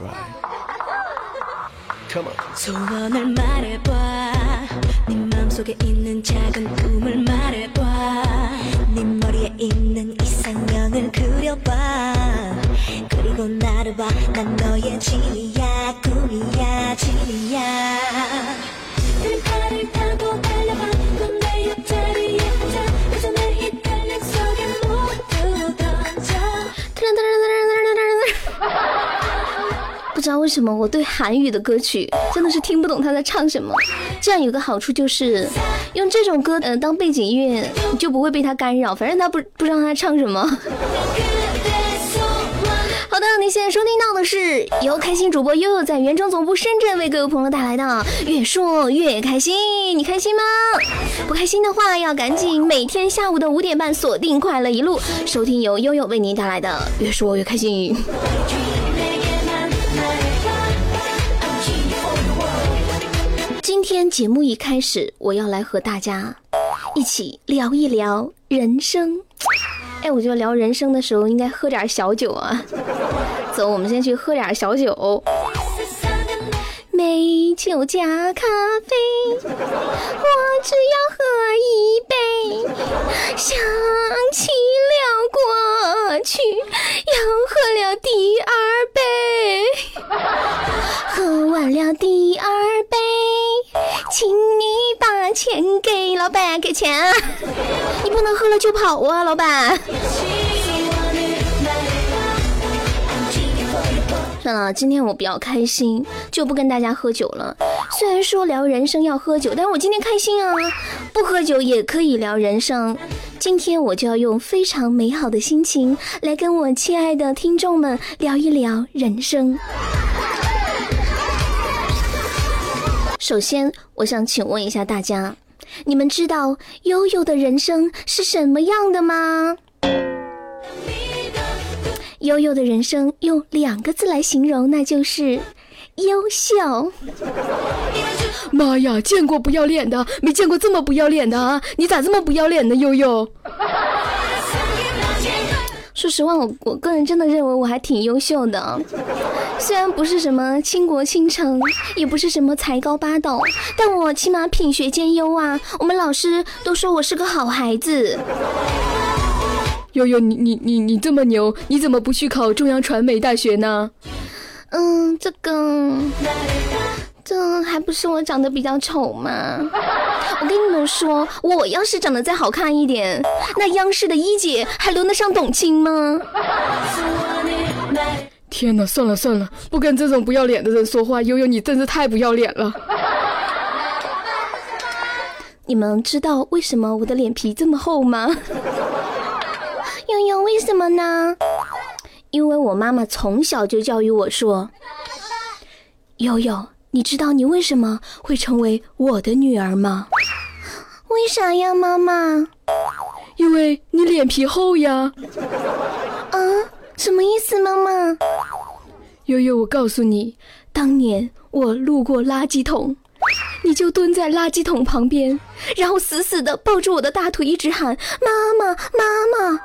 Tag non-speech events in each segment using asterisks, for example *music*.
Right. Come on. 소원을 말해봐 네 맘속에 있는 작은 꿈을 말해봐 네 머리에 있는 이상형을 그려봐 그리고 나를 봐 난 너의 진이야 꿈이야 진이야 那为什么我对韩语的歌曲 *laughs* 真的是听不懂他在唱什么。这样有个好处就是用这种歌嗯当背景音乐你就不会被他干扰反正他不不知道他唱什么。*laughs* 好的您现在收听到的是由开心主播悠悠在原装总部深圳为各位朋友带来的越说越开心。你开心吗？不开心的话要赶紧每天下午的五点半锁定快乐一路收听由悠悠为您带来的越说越开心。今天节目一开始我要来和大家一起聊一聊人生。哎我觉得聊人生的时候应该喝点小酒啊。*laughs* 走我们先去喝点小酒。美酒加咖啡我只要喝一杯想起了过去又喝了第二杯。喝完了第二杯请你把钱给老板，给钱，*laughs* 你不能喝了就跑啊，老板。算了，今天我比较开心，就不跟大家喝酒了。虽然说聊人生要喝酒，但是我今天开心啊，不喝酒也可以聊人生。今天我就要用非常美好的心情来跟我亲爱的听众们聊一聊人生。首先，我想请问一下大家，你们知道悠悠的人生是什么样的吗？悠悠的人生用两个字来形容，那就是优秀。妈呀，见过不要脸的，没见过这么不要脸的啊！你咋这么不要脸呢，悠悠？说实话，我我个人真的认为我还挺优秀的，虽然不是什么倾国倾城，也不是什么才高八斗，但我起码品学兼优啊。我们老师都说我是个好孩子。悠悠，你你你你这么牛，你怎么不去考中央传媒大学呢？嗯，这个，这还不是我长得比较丑吗？我跟你们说，我要是长得再好看一点，那央视的一姐还轮得上董卿吗？天呐，算了算了，不跟这种不要脸的人说话。悠悠，你真是太不要脸了。*laughs* 你们知道为什么我的脸皮这么厚吗？悠悠，为什么呢？因为我妈妈从小就教育我说，悠悠。你知道你为什么会成为我的女儿吗？”为啥呀，妈妈？因为你脸皮厚呀。啊，什么意思，妈妈？悠悠，我告诉你，当年我路过垃圾桶，你就蹲在垃圾桶旁边，然后死死的抱住我的大腿，一直喊“妈妈，妈妈”。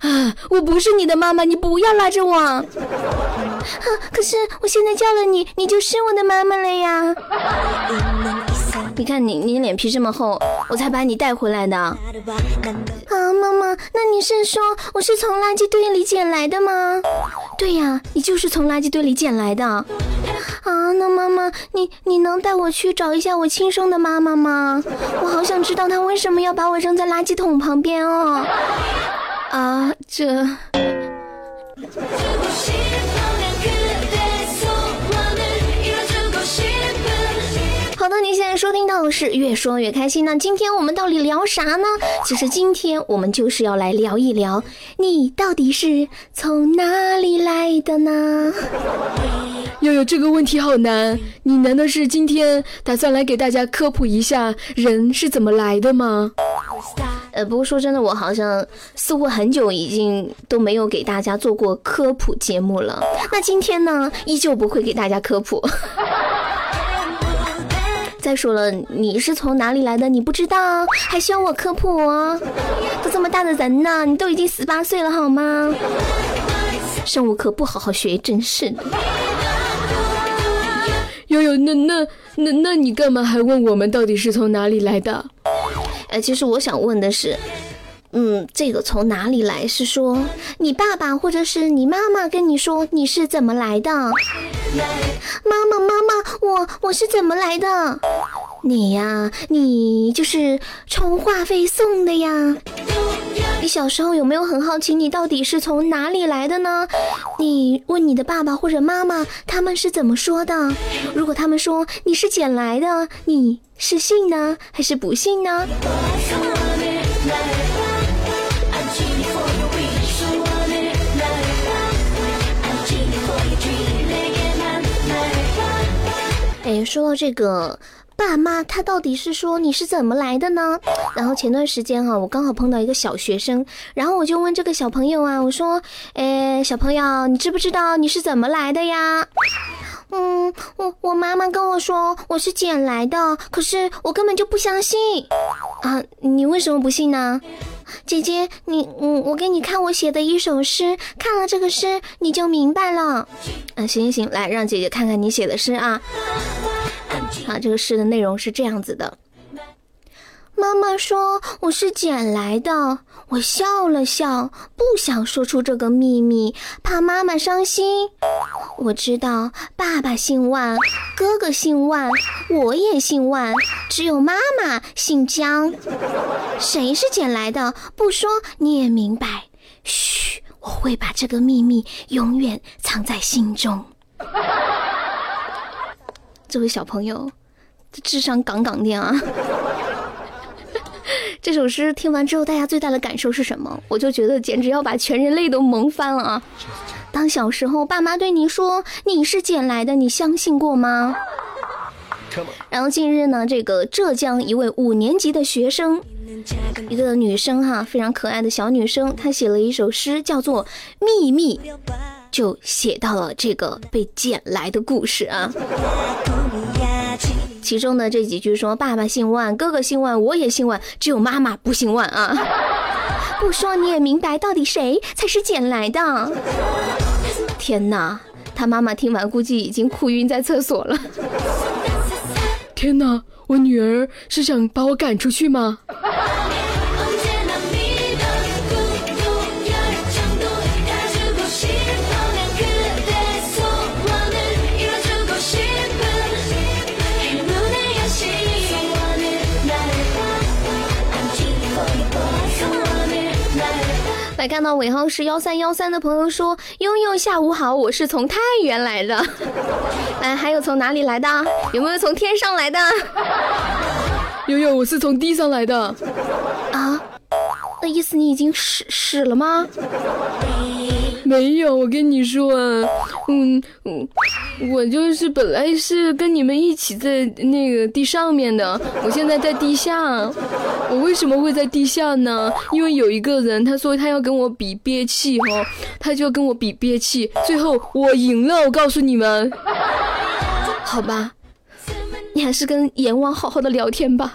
啊我不是你的妈妈你不要拉着我。啊可是我现在叫了你你就是我的妈妈了呀。你看你你脸皮这么厚我才把你带回来的。啊妈妈那你是说我是从垃圾堆里捡来的吗？对呀你就是从垃圾堆里捡来的。啊那妈妈你你能带我去找一下我亲生的妈妈吗？我好想知道她为什么要把我扔在垃圾桶旁边哦。啊这好的您现在收听到的是越说越开心那今天我们到底聊啥呢其实今天我们就是要来聊一聊你到底是从哪里来的呢？又有这个问题好难你难道是今天打算来给大家科普一下人是怎么来的吗？stop 呃，不过说真的，我好像似乎很久已经都没有给大家做过科普节目了。那今天呢，依旧不会给大家科普。*laughs* 再说了，你是从哪里来的？你不知道，还需要我科普哦？都这么大的人呢，你都已经十八岁了好吗？生物课不好好学，真是的。呃，那那那那你干嘛还问我们到底是从哪里来的？哎，其实我想问的是，嗯，这个从哪里来？是说你爸爸或者是你妈妈跟你说你是怎么来的？妈妈，妈妈，我我是怎么来的？你呀，你就是充话费送的呀。你小时候有没有很好奇，你到底是从哪里来的呢？你问你的爸爸或者妈妈，他们是怎么说的？如果他们说你是捡来的，你是信呢，还是不信呢？哎，说到这个爸妈，他到底是说你是怎么来的呢？然后前段时间哈、我刚好碰到一个小学生，然后我就问这个小朋友啊，我说，哎，小朋友，你知不知道你是怎么来的呀？嗯，我我妈妈跟我说我是捡来的，可是我根本就不相信啊！你为什么不信呢？姐姐，你嗯，我给你看我写的一首诗，看了这个诗你就明白了。啊，行行行，来让姐姐看看你写的诗啊。啊，这个诗的内容是这样子的。妈妈说我是捡来的，我笑了笑，不想说出这个秘密，怕妈妈伤心。我知道爸爸姓万，哥哥姓万，我也姓万，只有妈妈姓江。谁是捡来的？不说你也明白。嘘，我会把这个秘密永远藏在心中。这位小朋友，这智商杠杠的啊！*laughs* 这首诗听完之后，大家最大的感受是什么？我就觉得简直要把全人类都萌翻了啊！当小时候爸妈对你说你是捡来的，你相信过吗？然后近日呢，这个浙江一位五年级的学生，一个女生哈，非常可爱的小女生，她写了一首诗，叫做《秘密》，就写到了这个被捡来的故事啊。*laughs* 其中的这几句说：“爸爸姓万，哥哥姓万，我也姓万，只有妈妈不姓万啊。*laughs* ”不说你也明白，到底谁才是捡来的？*laughs* 天哪！他妈妈听完估计已经哭晕在厕所了。天哪，我女儿是想把我赶出去吗？来看到尾号是幺三幺三的朋友说：“悠悠下午好，我是从太原来的。*laughs* ”哎，还有从哪里来的？有没有从天上来的？悠悠，我是从地上来的。啊？那意思你已经死死了吗？没有，我跟你说啊，嗯嗯，我就是本来是跟你们一起在那个地上面的，我现在在地下。我为什么会在地下呢？因为有一个人他说他要跟我比憋气哦，他就跟我比憋气，最后我赢了。我告诉你们，好吧，你还是跟阎王好好的聊天吧。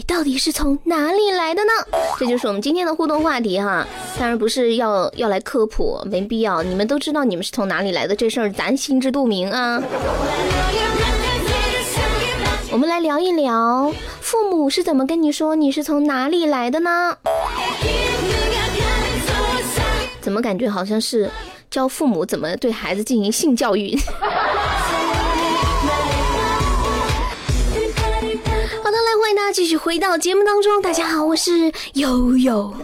你到底是从哪里来的呢？这就是我们今天的互动话题哈。当然不是要要来科普，没必要。你们都知道你们是从哪里来的，这事儿咱心知肚明啊。我们来聊一聊，父母是怎么跟你说你是从哪里来的呢？怎么感觉好像是教父母怎么对孩子进行性教育？那继续回到节目当中，大家好，我是悠悠。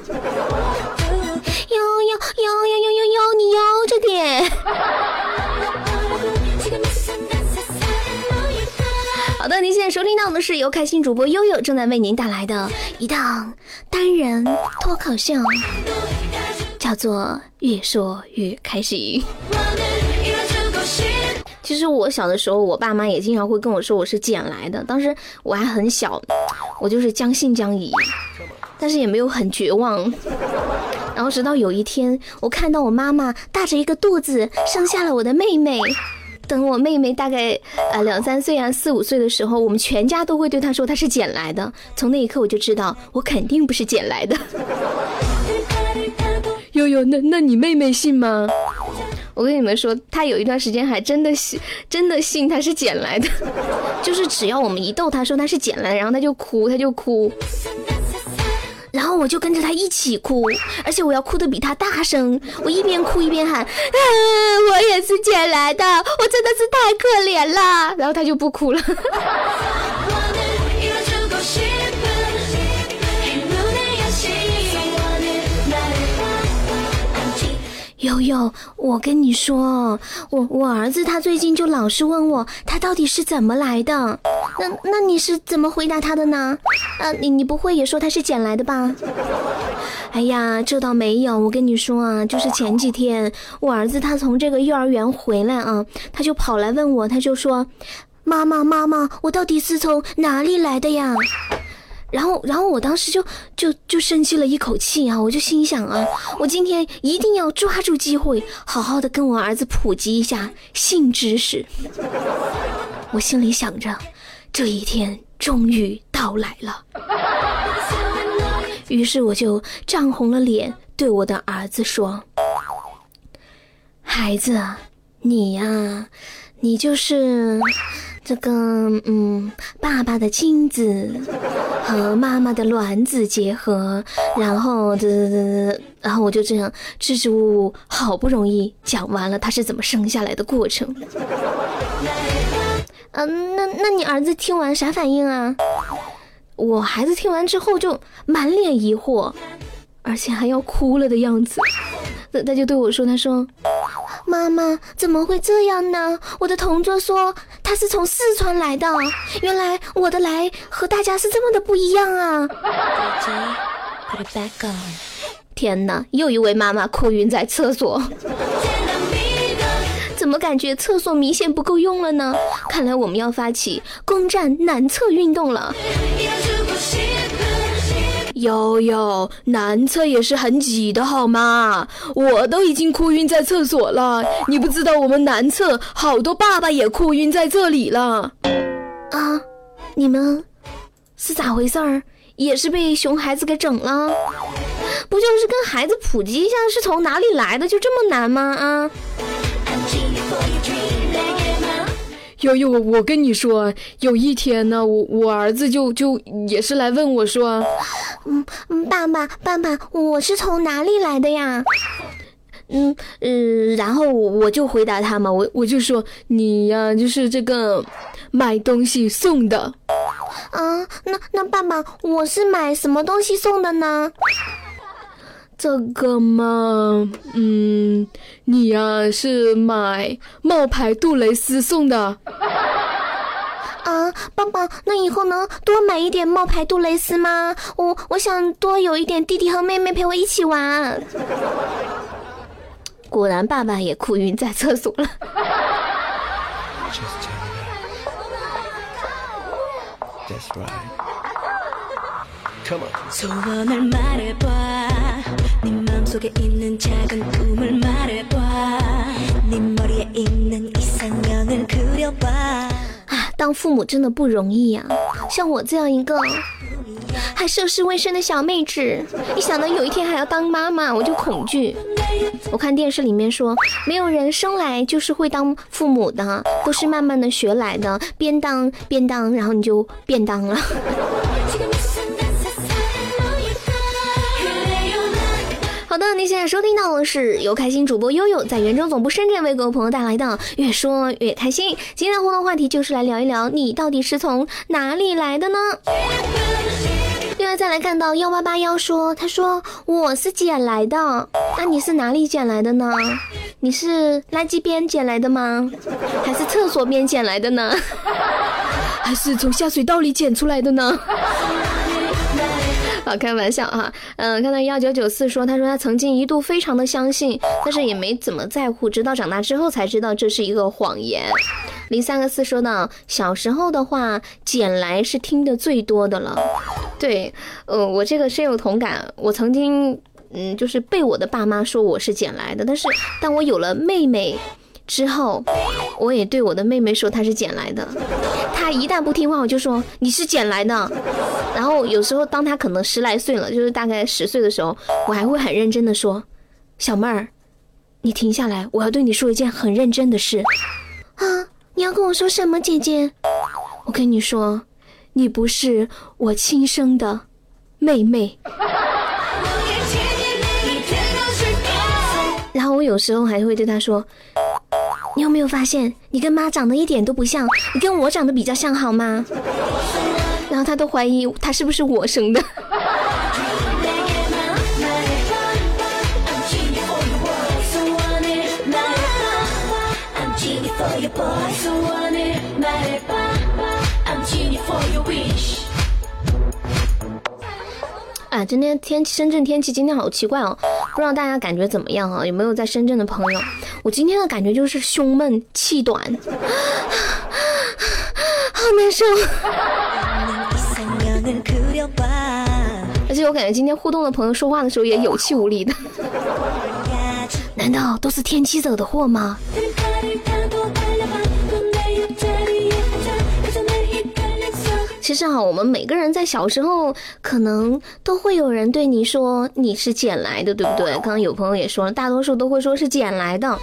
悠悠悠悠悠悠悠，你悠着点。好的，您现在收听到的是由开心主播悠悠正在为您带来的一档单人脱口秀，叫做《越说越开心》。其实我小的时候，我爸妈也经常会跟我说我是捡来的。当时我还很小，我就是将信将疑，但是也没有很绝望。然后直到有一天，我看到我妈妈大着一个肚子生下了我的妹妹。等我妹妹大概呃两三岁啊四五岁的时候，我们全家都会对她说她是捡来的。从那一刻我就知道我肯定不是捡来的。悠悠，那那你妹妹信吗？我跟你们说，他有一段时间还真的信，真的信他是捡来的，*laughs* 就是只要我们一逗他说他是捡来的，然后他就哭，他就哭。然后我就跟着他一起哭，而且我要哭的比他大声，我一边哭一边喊：“啊，我也是捡来的，我真的是太可怜了。”然后他就不哭了。*laughs* 悠悠，我跟你说，我我儿子他最近就老是问我，他到底是怎么来的？那那你是怎么回答他的呢？呃，你你不会也说他是捡来的吧？哎呀，这倒没有，我跟你说啊，就是前几天我儿子他从这个幼儿园回来啊，他就跑来问我，他就说：“妈妈妈妈，我到底是从哪里来的呀？”然后，然后我当时就就就深吸了一口气啊，我就心想啊，我今天一定要抓住机会，好好的跟我儿子普及一下性知识。我心里想着，这一天终于到来了。于是我就涨红了脸，对我的儿子说：“孩子，你呀、你就是这个嗯，爸爸的精子和妈妈的卵子结合，然后这这这，然后我就这样支支吾吾，好不容易讲完了他是怎么生下来的过程。嗯、那那你儿子听完啥反应啊？我孩子听完之后就满脸疑惑，而且还要哭了的样子。他他就对我说：“他说，妈妈怎么会这样呢？我的同桌说他是从四川来的，原来我的来和大家是这么的不一样啊天哪，又一位妈妈哭晕在厕所。怎么感觉厕所明显不够用了呢？看来我们要发起攻占男厕运动了。悠悠男厕也是很挤的好吗？我都已经哭晕在厕所了你不知道我们男厕好多爸爸也哭晕在这里了。啊你们是咋回事儿？也是被熊孩子给整了？不就是跟孩子普及一下是从哪里来的就这么难吗？啊？悠悠，我跟你说，有一天呢，我我儿子就就也是来问我说，嗯，爸爸爸爸，我是从哪里来的呀？嗯嗯，然后我就回答他嘛，我我就说你呀，就是这个买东西送的。啊、那那爸爸，我是买什么东西送的呢？这个嘛，嗯，你呀是买冒牌杜蕾斯送的。啊，爸爸，那以后能多买一点冒牌杜蕾斯吗？我我想多有一点弟弟和妹妹陪我一起玩。果然，爸爸也哭晕在厕所了。That's right. Come on. 소원을 말해봐 네 맘속에 있는 작은 꿈을 말해봐 네 머리에 있는 이상형을 그려봐 啊，当父母真的不容易呀、像我这样一个还涉世未深的小妹纸，一想到有一天还要当妈妈，我就恐惧。我看电视里面说，没有人生来就是会当父母的，都是慢慢的学来的，边当边当，然后你就便当了。 好的，您现在收听到的是由开心主播悠悠在原装总部深圳为各位朋友带来的《越说越开心》。今天的互动话题就是来聊一聊，你到底是从哪里来的呢？另外再来看到幺八八幺说，他说我是捡来的，那你是哪里捡来的呢？你是垃圾边捡来的吗？还是厕所边捡来的呢？*laughs* 还是从下水道里捡出来的呢？好，开玩笑哈。嗯，看到幺九九四说，他说他曾经一度非常的相信，但是也没怎么在乎，直到长大之后才知道这是一个谎言。零三个四说到，小时候的话，捡来是听的最多的了。对，呃，我这个深有同感。我曾经，嗯，就是被我的爸妈说我是捡来的，但是当我有了妹妹。之后，我也对我的妹妹说她是捡来的。她一旦不听话，我就说你是捡来的。然后有时候当她可能十来岁了，就是大概十岁的时候，我还会很认真的说：“小妹儿，你停下来，我要对你说一件很认真的事。”啊，你要跟我说什么，姐姐？我跟你说，你不是我亲生的妹妹。*laughs* 然后我有时候还会对她说：“你有没有发现，你跟妈长得一点都不像，你跟我长得比较像，好吗？”然后他都怀疑他是不是我生的。啊，今天天气，深圳天气今天好奇怪哦，不知道大家感觉怎么样啊？有没有在深圳的朋友？我今天的感觉就是胸闷气短，好难受。而且我感觉今天互动的朋友说话的时候也有气无力的，难道都是天气惹的祸吗？实哈，我们每个人在小时候，可能都会有人对你说你是捡来的，对不对？刚刚有朋友也说了，大多数都会说是捡来的。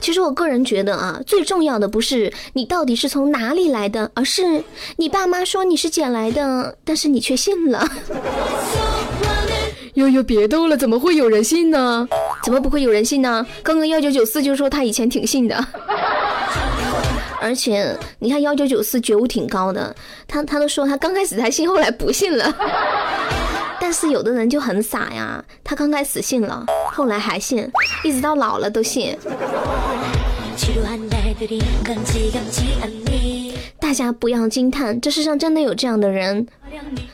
其实我个人觉得啊，最重要的不是你到底是从哪里来的，而是你爸妈说你是捡来的，但是你却信了。悠悠，别逗了，怎么会有人信呢？怎么不会有人信呢？刚刚幺九九四就说他以前挺信的。而且你看幺九九四觉悟挺高的，他他都说他刚开始才信，后来不信了。*laughs* 但是有的人就很傻呀，他刚开始信了，后来还信，一直到老了都信。大家不要惊叹，这世上真的有这样的人，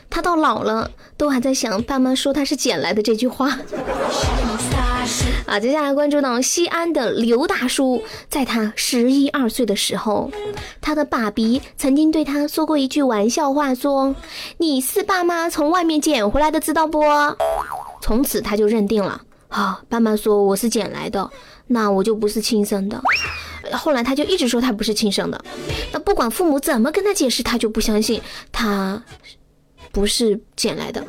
他到老了都还在想爸妈说他是捡来的这句话。啊，接下来关注到西安的刘大叔，在他十一二岁的时候，他的爸比曾经对他说过一句玩笑话，说：“你是爸妈从外面捡回来的，知道不？”从此他就认定了，啊，爸妈说我是捡来的，那我就不是亲生的。后来他就一直说他不是亲生的，那不管父母怎么跟他解释，他就不相信他不是捡来的。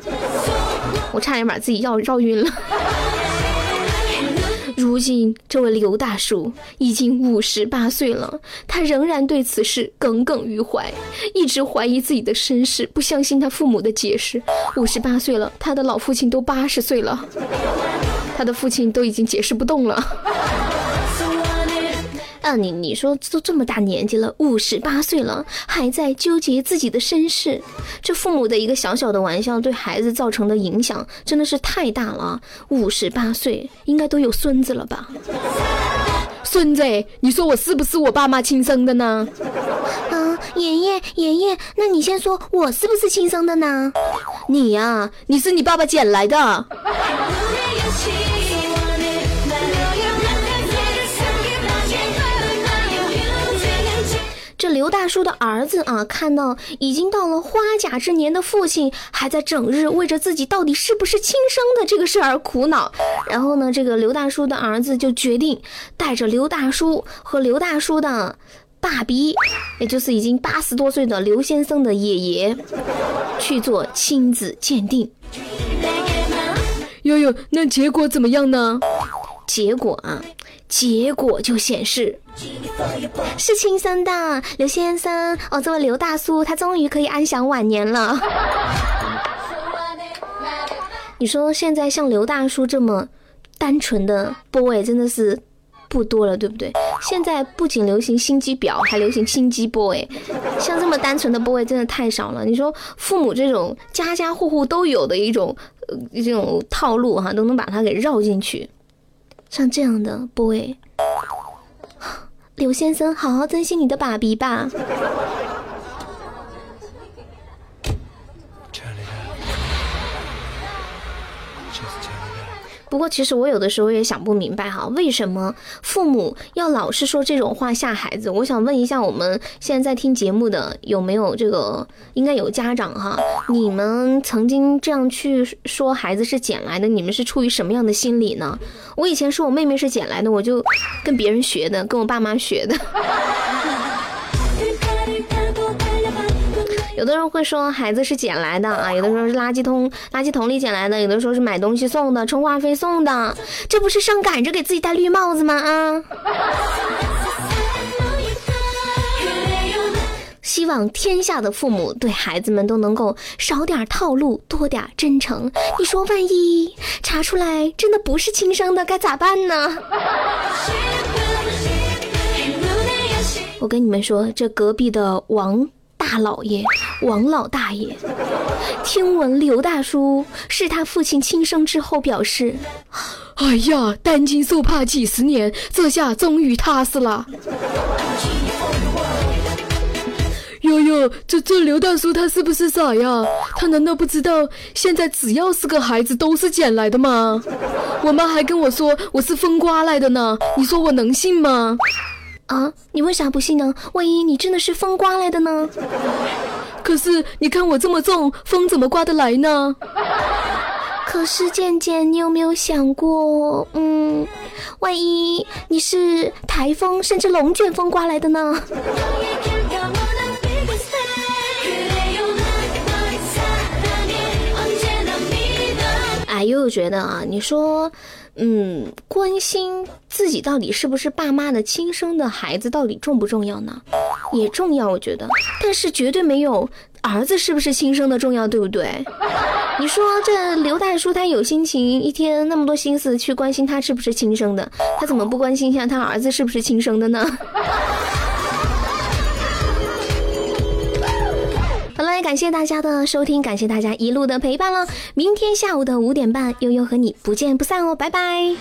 我差点把自己绕绕晕了。毕竟，这位刘大叔已经五十八岁了，他仍然对此事耿耿于怀，一直怀疑自己的身世，不相信他父母的解释。五十八岁了，他的老父亲都八十岁了，他的父亲都已经解释不动了。啊，你你说都这么大年纪了，五十八岁了，还在纠结自己的身世，这父母的一个小小的玩笑对孩子造成的影响真的是太大了。五十八岁应该都有孙子了吧？孙子，你说我是不是我爸妈亲生的呢？啊，爷爷爷爷，那你先说我是不是亲生的呢？你呀，你是你爸爸捡来的。*laughs* 这刘大叔的儿子啊，看到已经到了花甲之年的父亲，还在整日为着自己到底是不是亲生的这个事而苦恼。然后呢，这个刘大叔的儿子就决定带着刘大叔和刘大叔的爸比，也就是已经八十多岁的刘先生的爷爷，去做亲子鉴定。悠悠，那结果怎么样呢？结果啊，结果就显示是亲生的，刘先生哦，这位刘大叔他终于可以安享晚年了。*laughs* 你说现在像刘大叔这么单纯的 boy 真的是不多了，对不对？现在不仅流行心机婊，还流行心机 boy，像这么单纯的 boy 真的太少了。你说父母这种家家户户都有的一种呃这种套路哈，都能把它给绕进去。像这样的 boy，*sighs* 刘先生，好好珍惜你的爸比吧。不过其实我有的时候也想不明白哈，为什么父母要老是说这种话吓孩子？我想问一下，我们现在在听节目的有没有这个？应该有家长哈，你们曾经这样去说孩子是捡来的，你们是出于什么样的心理呢？我以前说我妹妹是捡来的，我就跟别人学的，跟我爸妈学的。有的人会说孩子是捡来的啊，有的说是垃圾桶垃圾桶里捡来的，有的说是买东西送的，充话费送的，这不是上赶着给自己戴绿帽子吗？啊。希望天下的父母对孩子们都能够少点套路，多点真诚。你说万一查出来真的不是亲生的该咋办呢？我跟你们说，这隔壁的王。大老爷、王老大爷，听闻刘大叔是他父亲亲生之后，表示哎呀，担惊受怕几十年，这下终于踏实了。哟哟，这这刘大叔他是不是傻呀？他难道不知道现在只要是个孩子都是捡来的吗？我妈还跟我说我是风刮来的呢，你说我能信吗？啊，你为啥不信呢？万一你真的是风刮来的呢？*laughs* 可是你看我这么重，风怎么刮得来呢？*laughs* 可是渐渐你有没有想过，嗯，万一你是台风甚至龙卷风刮来的呢？哎，又觉得啊，你说。嗯，关心自己到底是不是爸妈的亲生的孩子，到底重不重要呢？也重要，我觉得，但是绝对没有儿子是不是亲生的重要，对不对？你说这刘大叔他有心情，一天那么多心思去关心他是不是亲生的，他怎么不关心一下他儿子是不是亲生的呢？感谢大家的收听感谢大家一路的陪伴了。明天下午的五点半悠悠和你不见不散哦拜拜。